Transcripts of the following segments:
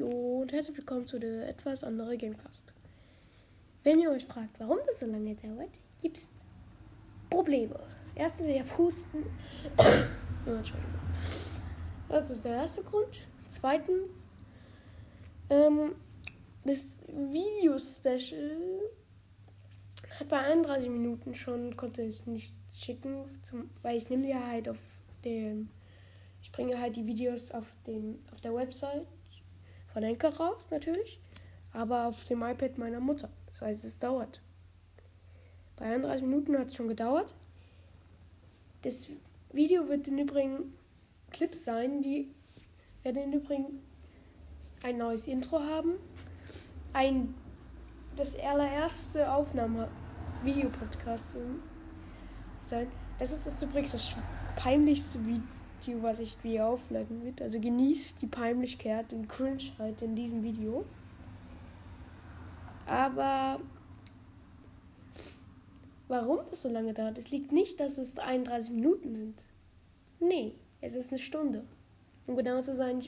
Hallo und herzlich willkommen zu der etwas anderen Gamecast. Wenn ihr euch fragt, warum das so lange dauert, gibt es Probleme. Erstens, ich habe Husten. Entschuldigung. Das ist der erste Grund. Zweitens, ähm, das Video-Special hat bei 31 Minuten schon, konnte ich nicht schicken, zum, weil ich nehme ja halt auf dem ich bringe halt die Videos auf, dem, auf der Website von Enker raus, natürlich. Aber auf dem iPad meiner Mutter. Das heißt, es dauert. Bei 31 Minuten hat es schon gedauert. Das Video wird im Übrigen Clips sein, die werden im Übrigen ein neues Intro haben. Ein das allererste Aufnahme Videopodcast sein. Das ist das übrigens das peinlichste Video die was wie aufladen wird. Also genießt die Peinlichkeit und Cringeheit in diesem Video. Aber warum das so lange dauert, es liegt nicht, dass es 31 Minuten sind. Nee, es ist eine Stunde. Um genau zu sein,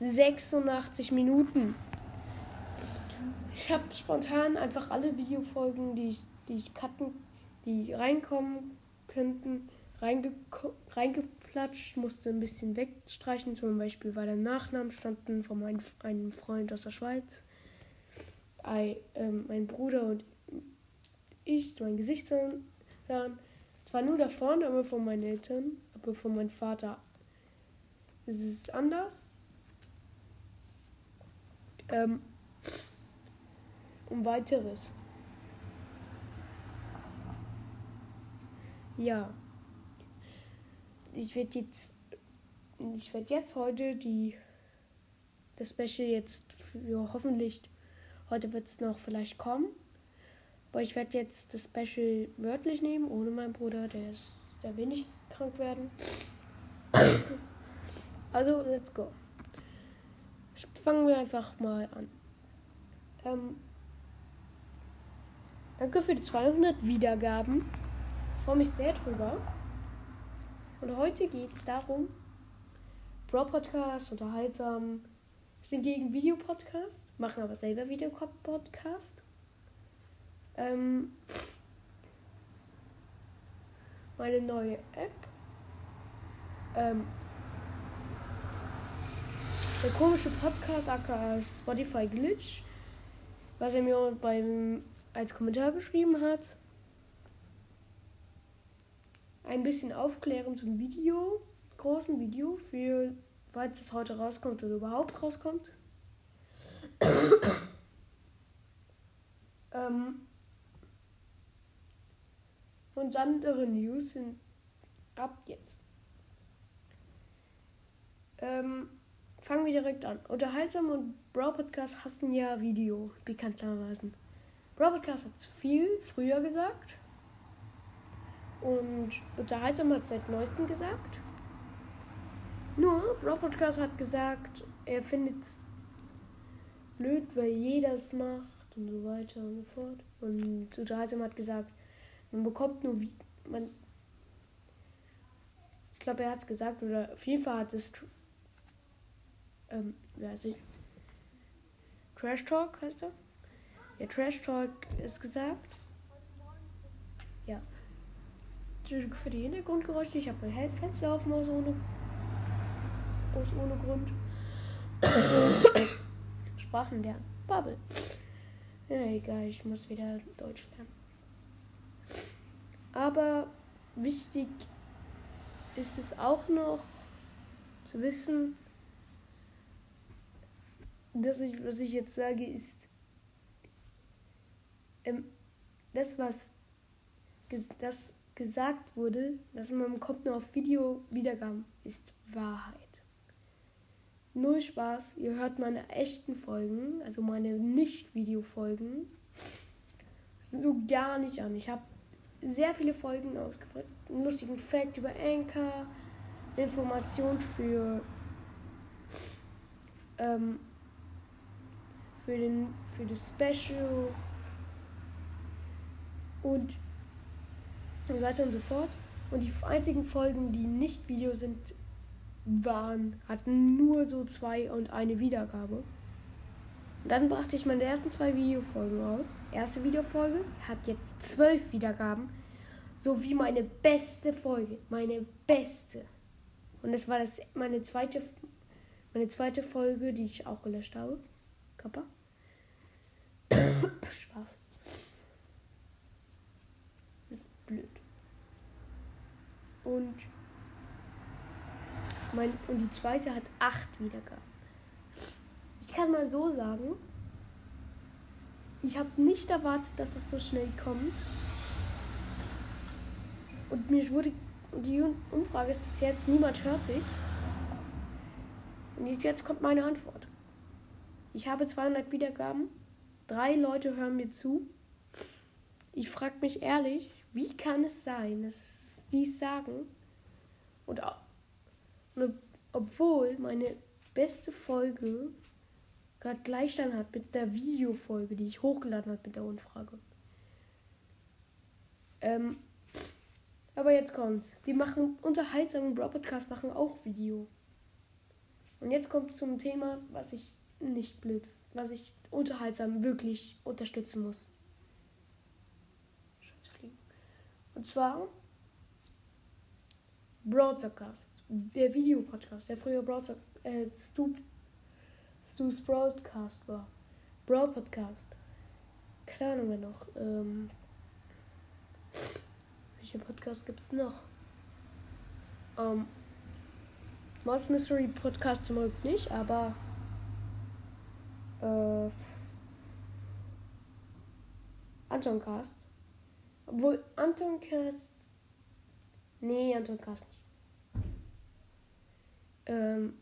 86 Minuten. Ich habe spontan einfach alle Videofolgen, die ich, die ich cutten, die reinkommen könnten, reinge reingeplatscht, musste ein bisschen wegstreichen, zum Beispiel, weil der Nachnamen standen von meinem, einem Freund aus der Schweiz. I, ähm, mein Bruder und ich mein Gesicht sahen. Zwar nur da vorne, aber von meinen Eltern, aber von meinem Vater ist es anders. Ähm, um weiteres. Ja ich werde jetzt, ich werde jetzt heute die, das Special jetzt für hoffentlich, heute wird es noch vielleicht kommen. Aber ich werde jetzt das Special wörtlich nehmen, ohne meinen Bruder, der ist, der will nicht krank werden. Also, let's go. Fangen wir einfach mal an. Ähm, danke für die 200 Wiedergaben. Ich freue mich sehr drüber. Und heute geht es darum, Bro Podcast, unterhaltsam, sind gegen Videopodcast, machen aber selber Videopodcast. Ähm, meine neue App. Ähm, der komische Podcast aka Spotify Glitch, was er mir beim als Kommentar geschrieben hat ein bisschen aufklären zum Video, großen Video, für falls es heute rauskommt oder überhaupt rauskommt. ähm, und andere News sind ab jetzt. Ähm, fangen wir direkt an. Unterhaltsam und Bro Podcast hassen ja Video, bekanntermaßen. Bro Podcast hat es viel früher gesagt. Und Unterhaltsam hat seit neuestem gesagt. Nur, Bro Podcast hat gesagt, er findet es blöd, weil jeder es macht und so weiter und so fort. Und Unterhaltsam hat gesagt, man bekommt nur wie man. Ich glaube, er hat es gesagt, oder auf jeden Fall hat es. Ähm, wer heißt ich? Trash Talk heißt er? Ja, Trash Talk ist gesagt. Ja. Für die Hintergrundgeräusche. Ich habe mein Fenster offen aus ohne, aus ohne Grund. Sprachen lernen. Bubble. Ja, egal, ich muss wieder Deutsch lernen. Aber wichtig ist es auch noch zu wissen, dass ich, was ich jetzt sage, ist, ähm, das, was das gesagt wurde, dass man kommt nur auf Video Wiedergaben, ist Wahrheit. Null Spaß, ihr hört meine echten Folgen, also meine Nicht-Video-Folgen, so gar nicht an. Ich habe sehr viele Folgen ausgebracht, einen lustigen Fact über Anchor, Information für ähm, für den für das Special und und so weiter und so fort. Und die einzigen Folgen, die nicht Video sind, waren, hatten nur so zwei und eine Wiedergabe. Und dann brachte ich meine ersten zwei Videofolgen raus. Erste Videofolge hat jetzt zwölf Wiedergaben. So wie meine beste Folge. Meine beste. Und das war das meine zweite meine zweite Folge, die ich auch gelöscht habe. Kappa. Spaß. Ist blöd. Und mein, und die zweite hat acht Wiedergaben. Ich kann mal so sagen, ich habe nicht erwartet, dass das so schnell kommt. Und mir wurde die Umfrage ist bis jetzt, niemand hört dich. Und jetzt kommt meine Antwort. Ich habe 200 Wiedergaben. Drei Leute hören mir zu. Ich frage mich ehrlich, wie kann es sein, dass die es sagen? Und und obwohl meine beste Folge gerade Gleichstand hat mit der Videofolge, die ich hochgeladen habe mit der Umfrage. Ähm, aber jetzt kommt's. Die machen unterhaltsamen Bro Podcast machen auch Video. Und jetzt kommt zum Thema, was ich nicht blöd, was ich unterhaltsam wirklich unterstützen muss. Und zwar Broadcast der Videopodcast, der früher Broad, äh, Stu, Stu's Broadcast war. Broad Podcast. Keine Ahnung mehr noch. Ähm, welche Podcast gibt es noch? Ähm, Mods Mystery Podcast zum Glück nicht, aber äh, Anton Cast. Obwohl Anton Cast. Nee, Anton Cast nicht. Ähm,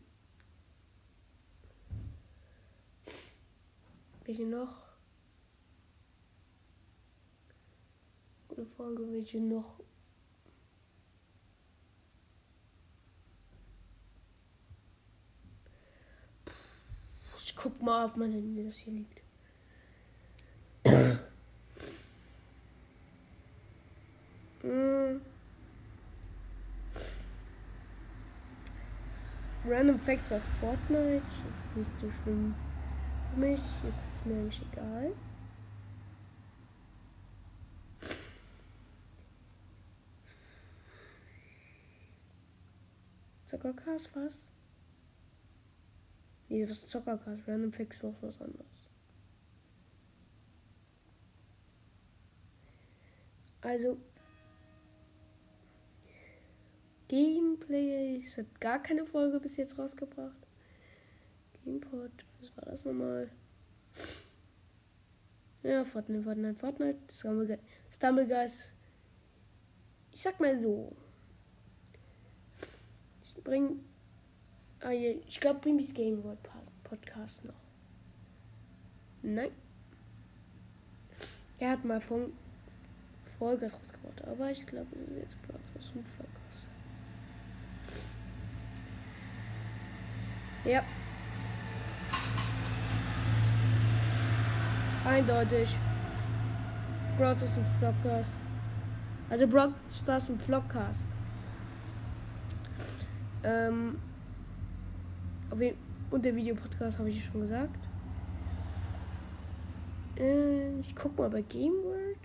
welche noch? Gute Frage, welche noch? Ich guck mal auf mein Handy, das hier liegt. mm. Random Facts bei Fortnite ist nicht so schlimm für mich. Ist es mir eigentlich egal. Zockercast was? Nee, was ist Zockercast? Random Facts noch was anderes. Also, Gameplay. Ich habe gar keine Folge bis jetzt rausgebracht. Gamepod. Was war das nochmal? Ja, Fortnite, Fortnite, Fortnite. Stumbleguys. Stumbleguys. Ich sag mal so. Ich bring. Ah, ich glaube, Bimis Game World Podcast noch. Nein. Er hat mal von Folge rausgebracht, aber ich glaube, es ist jetzt Platz aus dem Vlog. Ja. Eindeutig. Broad ist ein Vlogcast. Also Broad ist ein Vlogcast. Ähm, und der Videopodcast habe ich schon gesagt. Äh, ich guck mal bei Game World.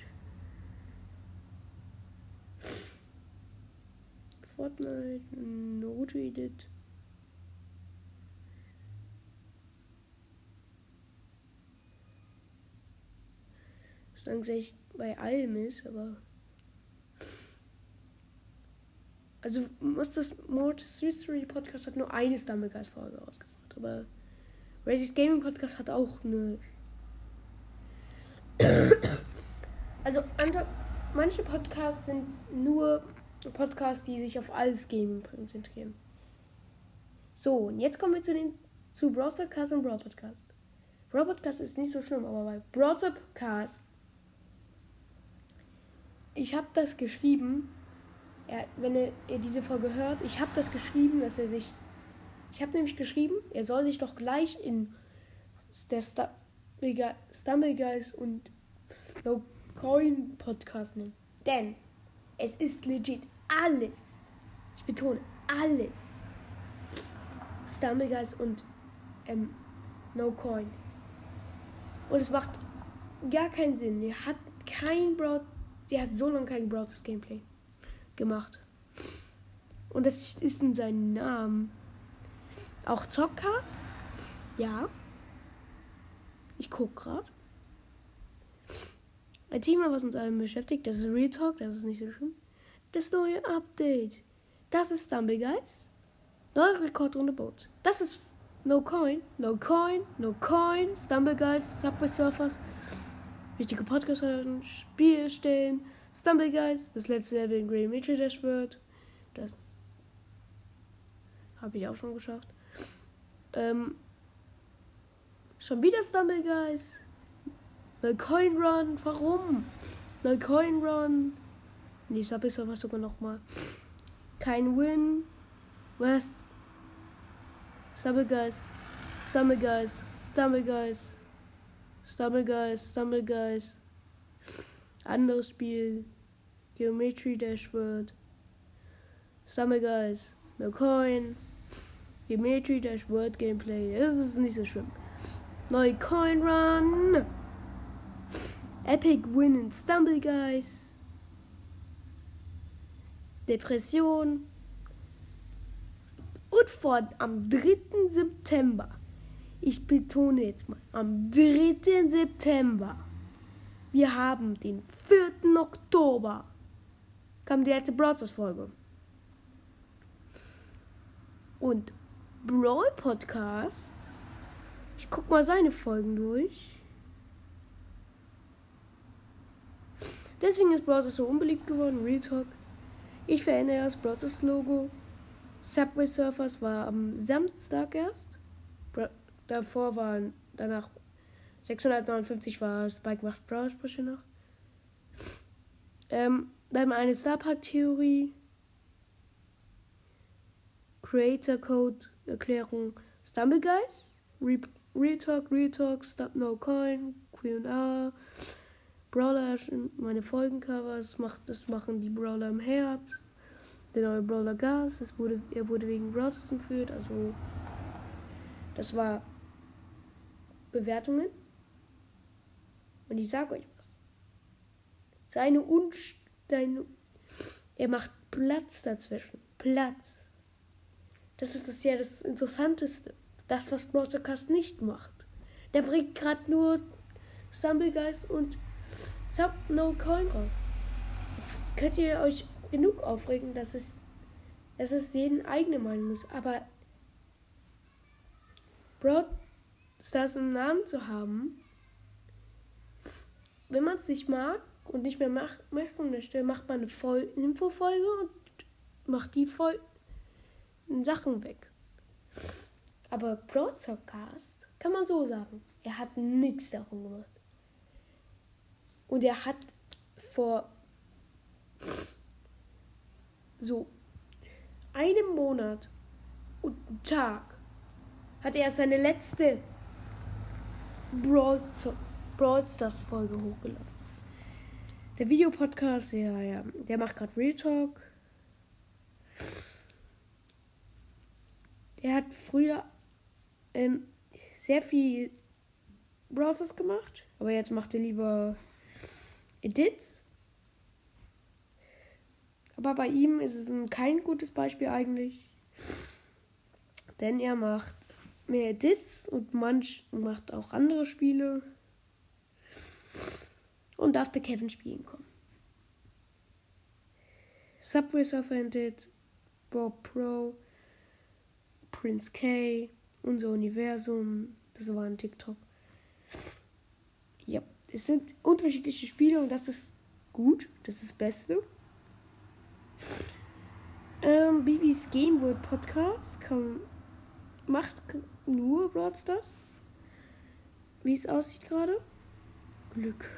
Fortnite, Naruto Edit. Dass ich bei allem ist, aber. Also muss das Mortis Mystery Podcast hat nur eine Stumblegeist Folge rausgebracht, aber Racist Gaming Podcast hat auch eine. also manche Podcasts sind nur Podcasts, die sich auf alles Gaming konzentrieren. So, und jetzt kommen wir zu den zu Broadcast und Broad Podcast. Broad Podcast ist nicht so schlimm, aber bei Broad Podcast ich habe das geschrieben. Er, wenn er, er diese Folge hört, ich habe das geschrieben, dass er sich. Ich habe nämlich geschrieben, er soll sich doch gleich in der Stumbleguys und No Coin Podcast nennen. Denn es ist legit alles. Ich betone, alles. Stumbleguys und ähm, No Coin. Und es macht gar keinen Sinn. Er hat kein Broad. Sie hat so lange kein Broadcast Gameplay gemacht. Und das ist in seinem Namen. Auch Zockcast? Ja. Ich guck gerade. Ein Thema, was uns allen beschäftigt, das ist Real Talk, das ist nicht so schlimm. Das neue Update. Das ist Stumbleguys. Neuer Rekordrunde Boats. Das ist No Coin, No Coin, No Coin, Stumbleguys, Subway Surfers. Wichtige Podcasts hören, Spiel stellen, Stumbleguys, das letzte Level in Grey Mitchell Dash wird. Das habe ich auch schon geschafft. Ähm, schon wieder Stumbleguys. No Coin Run, warum? No Coin Run. Nee, Subway Surfers sogar nochmal. Kein Win. Was? Stumble Guys. Stumble Guys. Stumble Guys. Stumble Guys. Stumble Guys. Anderes Spiel. Geometry Dash World. Stumble Guys. No Coin. Geometry Dash World Gameplay. Das ist nicht so schlimm. Neue Coin Run. Epic Win in Stumble Guys. Depression. Und von am 3. September, ich betone jetzt mal, am 3. September, wir haben den 4. Oktober, kam die letzte Broadcast Folge. Und Brawl Podcast, ich guck mal seine Folgen durch. Deswegen ist Browser so unbeliebt geworden, Real Talk. Ich verändere das Browsers Logo. Subway Surfers war am Samstag erst. Davor waren danach 659 war Spike macht Brawl-Sprüche noch. Ähm, dann eine Star Park Theorie. Creator Code Erklärung Stumble Guys. Re Real Talk, Real Talk, Stop No Coin, Q&A. Brawler meine Folgencovers. Das, macht, das machen die Brawler im Herbst der neue Brawler Gas. Wurde, er wurde wegen Brawlers entführt. Also, das war Bewertungen. Und ich sage euch was. Seine Unst er macht Platz dazwischen. Platz. Das ist das ja das Interessanteste. Das, was Broadcast nicht macht. Der bringt gerade nur Stumblegeist und Sub No Coin raus. Jetzt könnt ihr euch genug aufregen, dass es, dass es jeden eigene Meinung ist. Aber Broad Stars einen Namen zu haben, wenn man es nicht mag und nicht mehr macht, möchte, macht man eine Voll Infofolge und macht die voll Sachen weg. Aber Broadcast kann man so sagen. Er hat nichts davon gemacht. Und er hat vor so einem Monat und einen Tag hat er seine letzte Brawl, Stars Folge hochgeladen. Der Videopodcast, ja, ja, der macht gerade Real Talk. Der hat früher ähm, sehr viel Brawl Stars gemacht, aber jetzt macht er lieber Edits. Aber bei ihm ist es ein, kein gutes Beispiel eigentlich. Denn er macht mehr Edits und manch macht auch andere Spiele. Und darf der Kevin spielen kommen. Subway Surfer Edit, Bob Pro, Prince K, unser Universum, das war ein TikTok. Ja, es sind unterschiedliche Spiele und das ist gut, das ist das Beste. Ähm, Bibis Game World Podcast kann, macht nur Brawl Stars. Wie es aussieht gerade. Glück.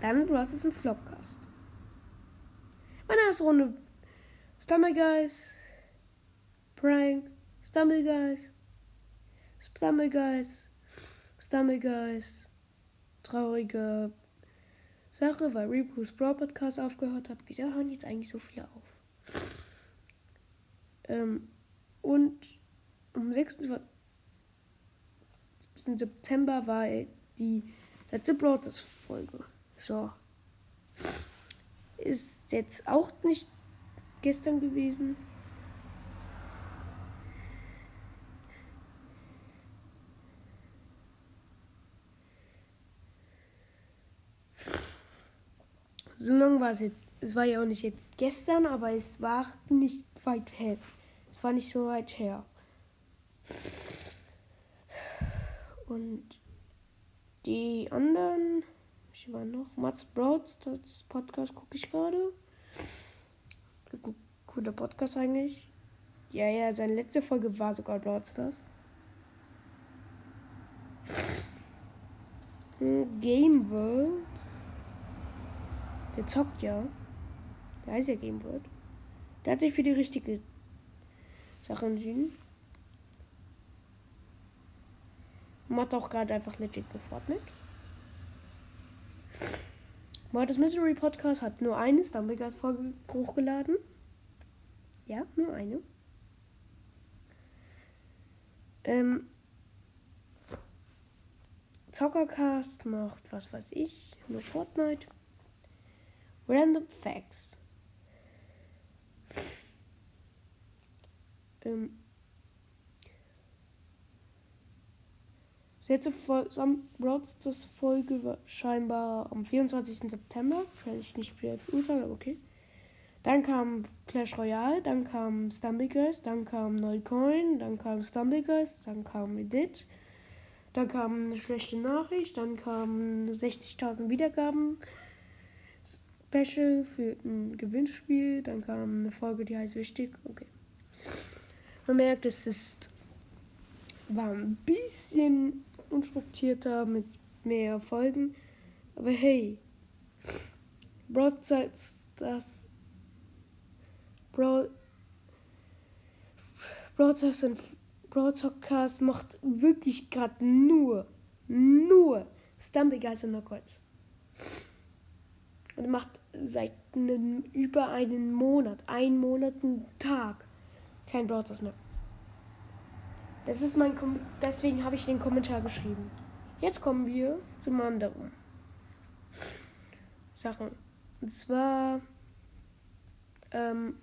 Dann Brawl Stars ein Flopcast. Meine erste Runde. Stumble Guys. Prank. Stumble Guys. Stumble Guys. Stumble Guys. Trauriger Sache, weil Rebus Brawl Podcast aufgehört hat. Wieso hören jetzt eigentlich so viele auf? Ähm, und am 26. September war die letzte Brothers Folge. So. Ist jetzt auch nicht gestern gewesen. So lange war es jetzt. Es war ja auch nicht jetzt gestern, aber es war nicht weit her. War nicht so weit her. Und die anderen, ich war noch, Mats Brouts, das Podcast gucke ich gerade. Ist ein cooler Podcast eigentlich. Ja, ja, seine letzte Folge war sogar Broadstars. Game World. Der zockt ja. Der heißt ja Game World. Der hat sich für die richtige Sache entschieden. Macht auch gerade einfach legit mit Fortnite. Mordes Mystery Podcast hat nur eine Stumbleguys Folge hochgeladen. Ja, nur eine. Ähm, Zockercast macht was weiß ich, nur Fortnite. Random Facts. Ähm, letzte Broadstars Folge war scheinbar am 24. September. Kann ich nicht beurteilen, aber okay. Dann kam Clash Royale, dann kam Stumbleguys, dann kam Neucoin, dann kam Stumbleguys, dann kam Edit, dann kam eine schlechte Nachricht, dann kam 60.000 Wiedergaben. Special für ein Gewinnspiel. Dann kam eine Folge, die heißt wichtig. Okay. Man merkt, es ist war ein bisschen unstrukturierter mit mehr Folgen. Aber hey, Broadside, das Broad, Broadcast und Broadcast macht wirklich gerade nur, nur Stumpy Guys und Knockout. Und macht seit einem, über einen Monat, einen Monat, einen Tag kein Broadcast mehr. Das ist mein Kom deswegen habe ich den Kommentar geschrieben. Jetzt kommen wir zum anderen Sachen. Und zwar ähm,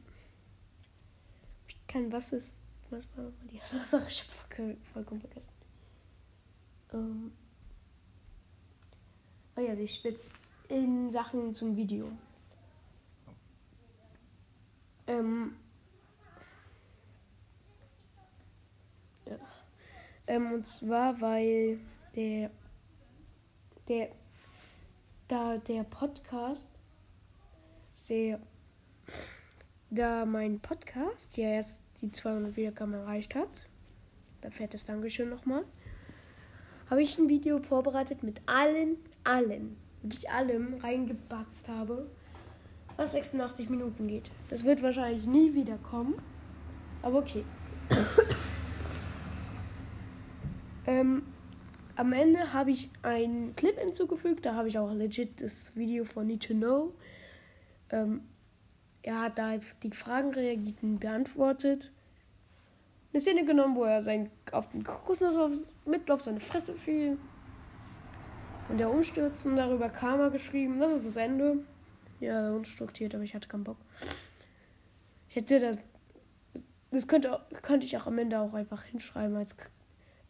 kein was ist was war die andere Sache? Ich habe vollkommen vergessen. Ähm, oh ja, die Spitz in Sachen zum Video. Ähm, ähm, und zwar, weil der, der, da der Podcast, sehr, da mein Podcast ja erst die 200 Wiedergaben erreicht hat, da fährt das Dankeschön nochmal, habe ich ein Video vorbereitet mit allen, allen, wirklich allem reingebatzt habe, was 86 Minuten geht. Das wird wahrscheinlich nie wieder kommen, aber okay. Ähm, am Ende habe ich einen Clip hinzugefügt, da habe ich auch legit das Video von Need to Know. Ähm, er hat da die Fragen reagiert und beantwortet. Eine Szene genommen, wo er sein, auf den Kokosnuss mit auf seine Fresse fiel. Und der Umstürzen darüber Karma geschrieben. Das ist das Ende. Ja, unstrukturiert, aber ich hatte keinen Bock. Ich hätte das. Das könnte, könnte ich auch am Ende auch einfach hinschreiben als,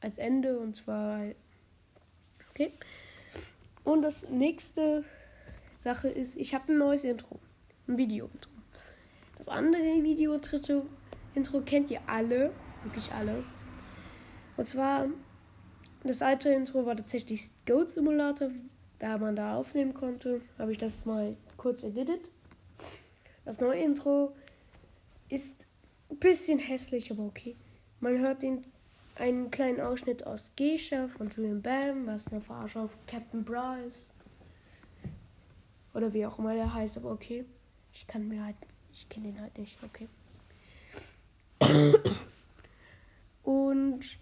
als Ende. Und zwar. Okay. Und das nächste Sache ist, ich habe ein neues Intro. Ein Video-Intro. Das andere Video-Intro kennt ihr alle. Wirklich alle. Und zwar, das alte Intro war tatsächlich Goat Simulator. Da man da aufnehmen konnte, habe ich das mal kurz editet. Das neue Intro ist ein bisschen hässlich, aber okay. Man hört den einen kleinen Ausschnitt aus Geisha von Julian Bam, was eine Verarsche auf Captain Bra ist. Oder wie auch immer der heißt, aber okay. Ich kann mir halt ich kenne den halt nicht, okay. Und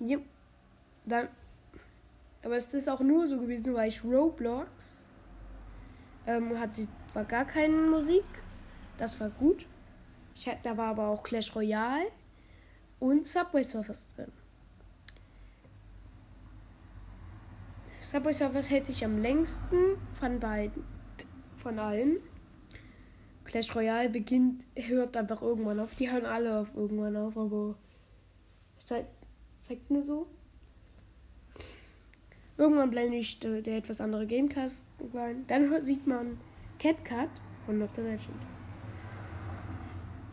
ja, dann. Aber es ist auch nur so gewesen, weil ich Roblox ähm, hatte, war gar keine Musik. Das war gut. Ich, da war aber auch Clash Royale und Subway Surfers drin. Subway Surfers hält sich am längsten von beiden, von allen. Clash Royale beginnt, hört einfach irgendwann auf. Die hören alle auf irgendwann auf, aber zeigt, zeigt nur so. Irgendwann blende ich der, der etwas andere Gamecast rein. Dann sieht man CatCut von Not the Legend.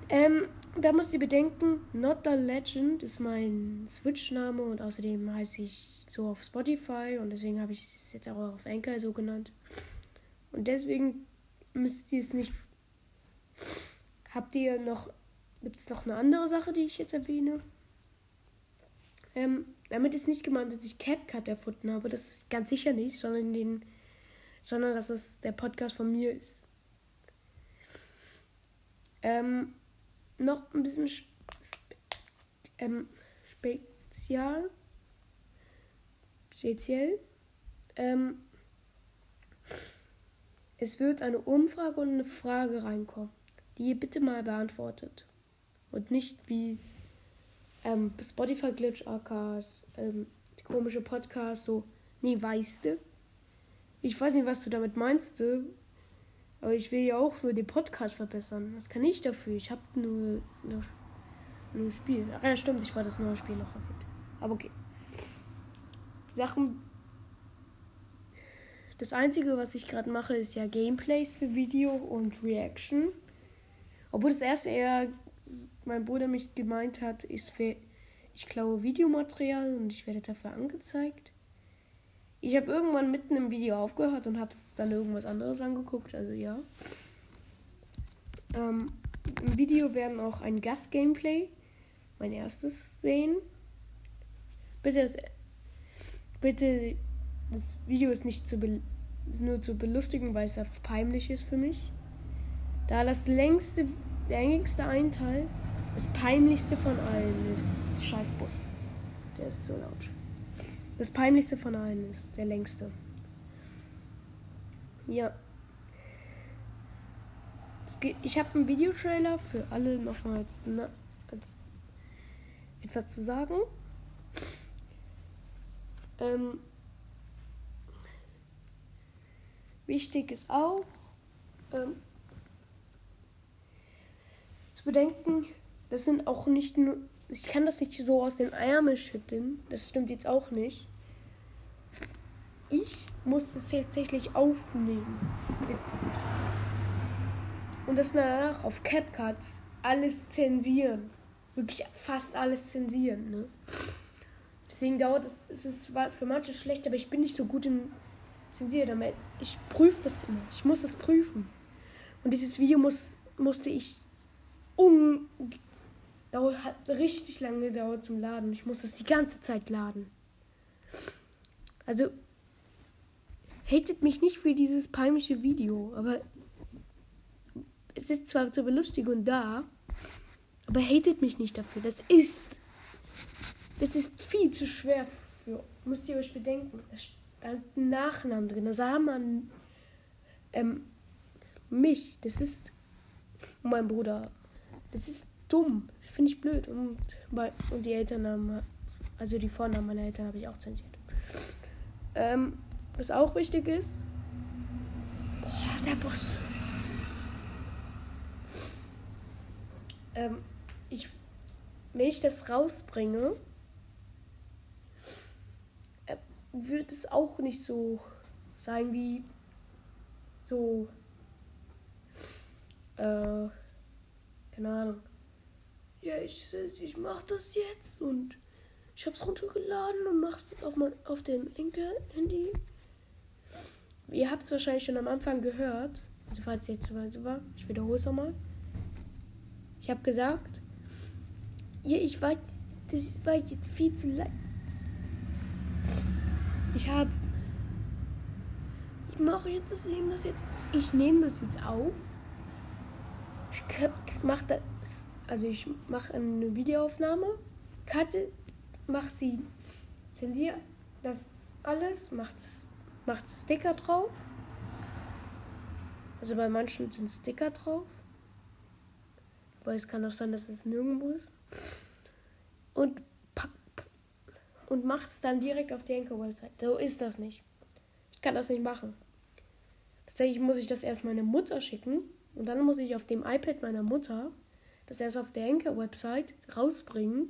Ähm, da müsst ihr bedenken, Not the Legend ist mein Switch-Name und außerdem heiße ich so auf Spotify und deswegen habe ich es jetzt auch auf Anchor so genannt. Und deswegen müsst ihr es nicht. Habt ihr noch. Gibt es noch eine andere Sache, die ich jetzt erwähne? Ähm, damit ist nicht gemeint, dass ich CapCut erfunden habe. Das ist ganz sicher nicht, sondern, den, sondern dass es der Podcast von mir ist. Ähm, noch ein bisschen spe ähm, spezial. Speziell. Ähm, es wird eine Umfrage und eine Frage reinkommen, die ihr bitte mal beantwortet. Und nicht wie ähm, Spotify Glitch AKs, ähm, die komische Podcast, so, nee, weißt du? Ich weiß nicht, was du damit meinst, aber ich will ja auch nur den Podcast verbessern. Was kann ich dafür? Ich habe nur, nur, nur Spiel. Ach ja, stimmt, ich war das neue Spiel noch erwähnt. Aber okay. Sachen. Das Einzige, was ich gerade mache, ist ja Gameplays für Video und Reaction. Obwohl das erste eher mein Bruder mich gemeint hat, ich, ich klaue Videomaterial und ich werde dafür angezeigt. Ich habe irgendwann mitten im Video aufgehört und habe dann irgendwas anderes angeguckt, also ja. Ähm, Im Video werden auch ein Gast-Gameplay, mein erstes, sehen. Bitte das, bitte, das Video ist nicht zu ist nur zu belustigen, weil es einfach peinlich ist für mich. Da das längste, der längste Einteil das peinlichste von allen ist Scheißbus. Der ist so laut. Das peinlichste von allen ist der längste. Ja. Ich habe einen Videotrailer für alle nochmal als, als etwas zu sagen. Ähm, wichtig ist auch ähm, zu bedenken, das sind auch nicht nur. Ich kann das nicht so aus dem Ärmel schütteln. Das stimmt jetzt auch nicht. Ich muss das tatsächlich aufnehmen. Bitte. Und das danach auf CapCut alles zensieren. Wirklich fast alles zensieren, ne? Deswegen dauert es, es ist für manche schlecht, aber ich bin nicht so gut im Zensieren. Ich prüfe das immer. Ich muss das prüfen. Und dieses Video muss, musste ich um, dauert, hat richtig lange gedauert zum Laden. Ich muss es die ganze Zeit laden. Also, hatet mich nicht für dieses peinliche Video, aber es ist zwar zur Belustigung da, aber hatet mich nicht dafür. Das ist, das ist viel zu schwer für, müsst ihr euch bedenken. Es stand ein Nachnamen drin. Da sah man ähm, mich, das ist mein Bruder. Das ist dumm. Finde ich blöd. Und, und die Elternnamen, also die Vornamen meiner Eltern habe ich auch zensiert. Ähm, was auch wichtig ist. Boah, der Bus. Ähm, ich, wenn ich das rausbringe, äh, wird es auch nicht so sein wie so. Äh, keine Ahnung ja, ich, ich mach das jetzt und ich hab's runtergeladen und mach's auf, mein, auf dem Enkel-Handy. Ihr habt es wahrscheinlich schon am Anfang gehört. Also falls jetzt so war, ich wiederhole es nochmal. Ich habe gesagt, ja, ich weiß, das war jetzt viel zu lang. Ich habe, ich mache jetzt das, nehme das jetzt, ich nehme das jetzt auf. Ich mache das also ich mache eine Videoaufnahme, cutte, mache sie, zensiere das alles, macht es, macht Sticker drauf. Also bei manchen sind Sticker drauf. weil es kann auch sein, dass es nirgendwo ist. Und pack, und mach es dann direkt auf die Anchor-Website. So ist das nicht. Ich kann das nicht machen. Tatsächlich muss ich das erst meiner Mutter schicken und dann muss ich auf dem iPad meiner Mutter das erst auf der Anchor-Website rausbringen,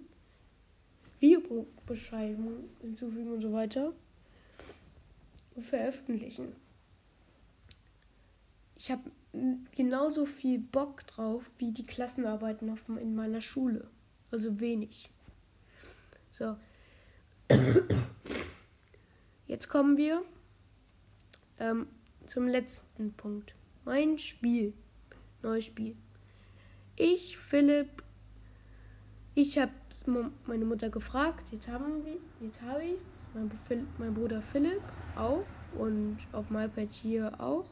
Videobeschreibung hinzufügen und so weiter und veröffentlichen. Ich habe genauso viel Bock drauf wie die Klassenarbeiten auf, in meiner Schule. Also wenig. So. Jetzt kommen wir ähm, zum letzten Punkt. Mein Spiel. Neues Spiel. Ich, Philipp, ich habe meine Mutter gefragt, jetzt haben wir, habe ich es. Mein, Bruder Philipp auch und auf dem iPad hier auch.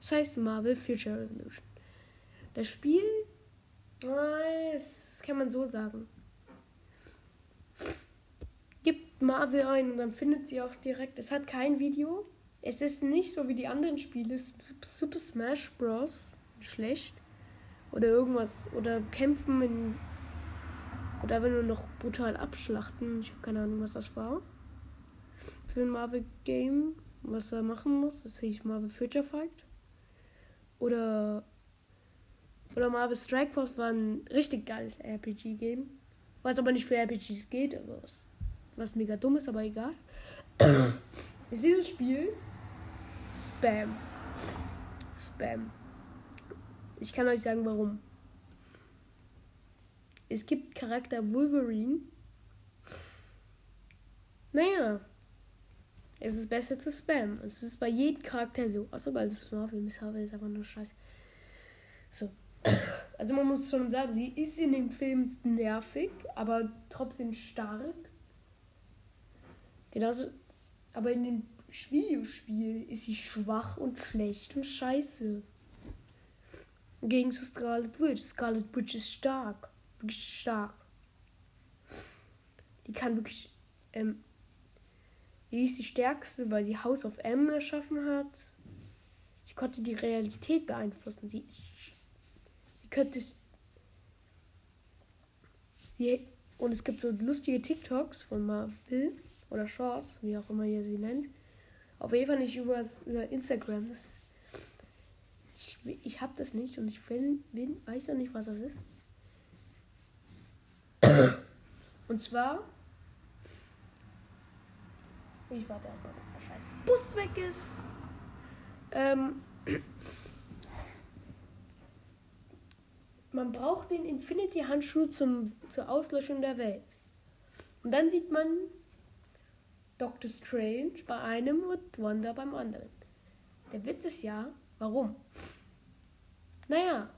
Das heißt Marvel Future Revolution. Das Spiel, das kann man so sagen. Gibt Marvel ein und dann findet sie auch direkt. Es hat kein Video. Es ist nicht so wie die anderen Spiele. Super Smash Bros. Schlecht. Oder irgendwas. Oder kämpfen in. Oder wenn wir noch brutal abschlachten. Ich habe keine Ahnung, was das war. Für ein Marvel-Game. Was er machen muss. Das hieß Marvel Future Fight. Oder. Oder Marvel Strike Force war ein richtig geiles RPG-Game. Was aber nicht für RPGs geht, aber was, was mega dumm ist, aber egal. ist dieses Spiel Spam. Spam. Ich kann euch sagen, warum. Es gibt Charakter Wolverine. Naja. Es ist besser zu spammen. Es ist bei jedem Charakter so. Außer bei Miss Marvel. Miss Marvel ist einfach nur scheiße. So. Also man muss schon sagen, sie ist in dem Film nervig, aber trotzdem stark. Genauso. Aber in dem Videospiel ist sie schwach und schlecht und scheiße. Gegen zu Scarlet Witch. Scarlet Witch ist stark. Wirklich stark. Die kann wirklich. Ähm, die ist die stärkste, weil die House of M erschaffen hat. Sie konnte die Realität beeinflussen. Sie, sie könnte. Sie, und es gibt so lustige TikToks von Marvel oder Shorts, wie auch immer ihr sie nennt. Auf jeden Fall nicht über, über Instagram. Das ich, ich habe das nicht und ich will, will, weiß ja nicht, was das ist. Und zwar. Ich warte erstmal, bis der scheiß Bus weg ist. Ähm, man braucht den Infinity-Handschuh zum, zur Auslöschung der Welt. Und dann sieht man Doctor Strange bei einem und Wanda beim anderen. Der Witz ist ja, warum? Naja,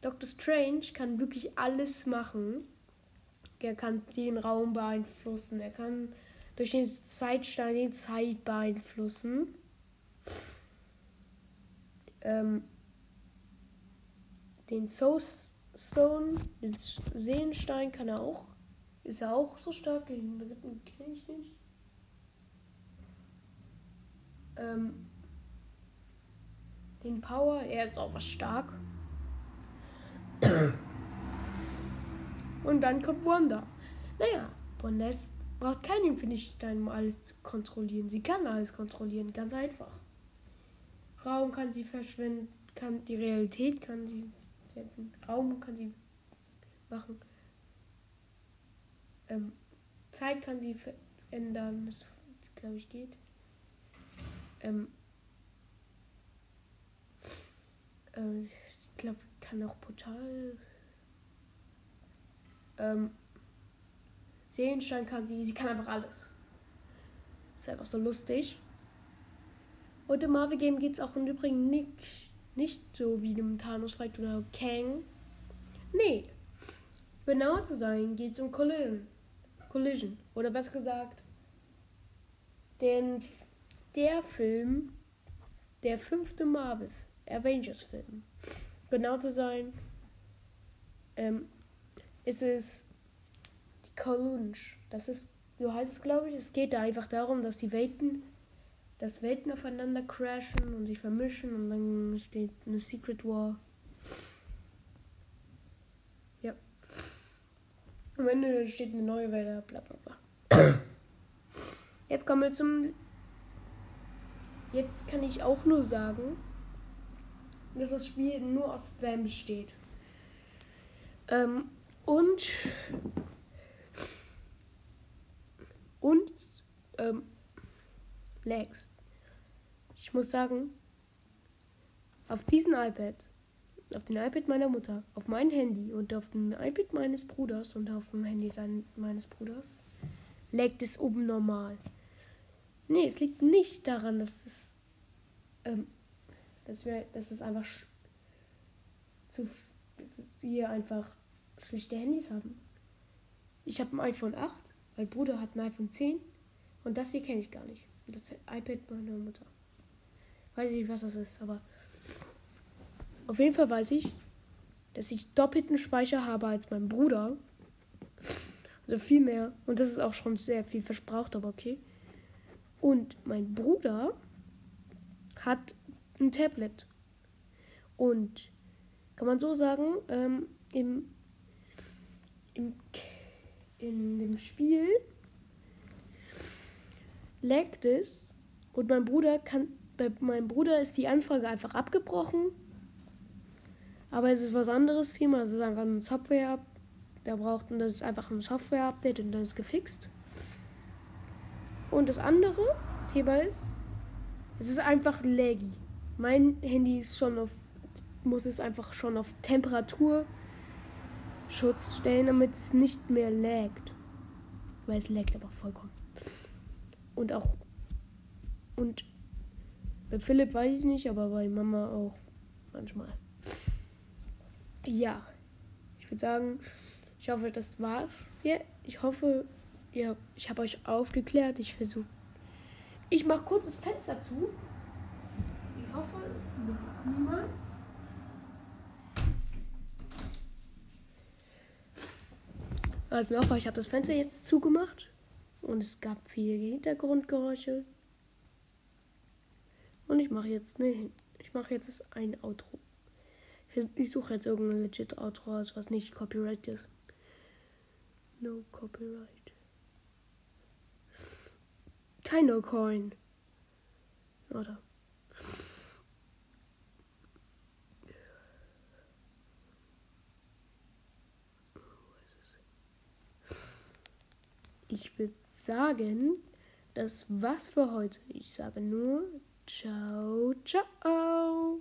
Doctor Strange kann wirklich alles machen. Er kann den Raum beeinflussen. Er kann durch den Zeitstein die Zeit beeinflussen. Ähm, den Soul Stone, den Seelenstein kann er auch. Ist er auch so stark? Den dritten kenne ich nicht. Ähm, den Power. Er ist auch was stark. Und dann kommt Wanda. Naja, Wanda braucht keinen Infinity-Stein, um alles zu kontrollieren. Sie kann alles kontrollieren, ganz einfach. Raum kann sie verschwinden, kann die Realität kann sie Raum kann sie machen. Ähm, Zeit kann sie verändern, das glaube ich geht. Ähm, Äh, ich glaube, kann auch Portal. Ähm, Seelenstein kann sie. Sie kann einfach alles. Ist einfach so lustig. Und im Marvel Game geht es auch im Übrigen nicht, nicht so wie dem Thanos Fight oder Kang. Nee. Genauer zu sein, geht es um Collision. Collision. Oder besser gesagt, den, der Film, der fünfte Marvel-Film Avengers-Film. Genau zu sein, ähm, ist es die Collunge. Das ist, so heißt es, glaube ich. Es geht da einfach darum, dass die Welten, dass Welten aufeinander crashen und sich vermischen und dann steht eine Secret War. Und wenn dann steht eine neue Welle, bla bla bla. Jetzt kommen wir zum. Jetzt kann ich auch nur sagen, dass das Spiel nur aus Spam besteht. Ähm, und. Und. Ähm, Lags. Ich muss sagen, auf diesem iPad, auf dem iPad meiner Mutter, auf mein Handy und auf dem iPad meines Bruders und auf dem Handy sein, meines Bruders, laggt es oben normal. Nee, es liegt nicht daran, dass es, ähm, dass wir, dass es einfach zu, wir einfach schlechte Handys haben. Ich habe ein iPhone 8, mein Bruder hat ein iPhone 10 und das hier kenne ich gar nicht. Das iPad meiner Mutter. Weiß ich nicht, was das ist, aber auf jeden Fall weiß ich, dass ich doppelten Speicher habe als mein Bruder. Also viel mehr. Und das ist auch schon sehr viel verspraucht, aber okay. Und mein Bruder hat ein Tablet. Und kann man so sagen, ähm, im, im, in dem Spiel laggt es und mein Bruder kann, bei meinem Bruder ist die Anfrage einfach abgebrochen. Aber es ist was anderes Thema, das ist einfach ein Software, da braucht das ist einfach ein Software-Update und dann ist gefixt. Und das andere Thema ist, es ist einfach laggy. Mein Handy ist schon auf, muss es einfach schon auf Temperaturschutz stellen, damit es nicht mehr laggt. Weil es laggt aber vollkommen. Und auch. Und bei Philipp weiß ich nicht, aber bei Mama auch manchmal. Ja. Ich würde sagen, ich hoffe, das war's. Ja, ich hoffe, ja, ich habe euch aufgeklärt. Ich versuche. Ich mache kurz das Fenster zu. Ich hoffe, es ist niemand. Also nochmal, ich habe das Fenster jetzt zugemacht. Und es gab viele Hintergrundgeräusche. Und ich mache jetzt ne, ich mache jetzt ein Outro. Ich suche jetzt irgendein legit Outro aus, was nicht Copyright ist. No Copyright. Keiner Coin. Oder? Ich würde sagen, das war's für heute. Ich sage nur ciao, ciao.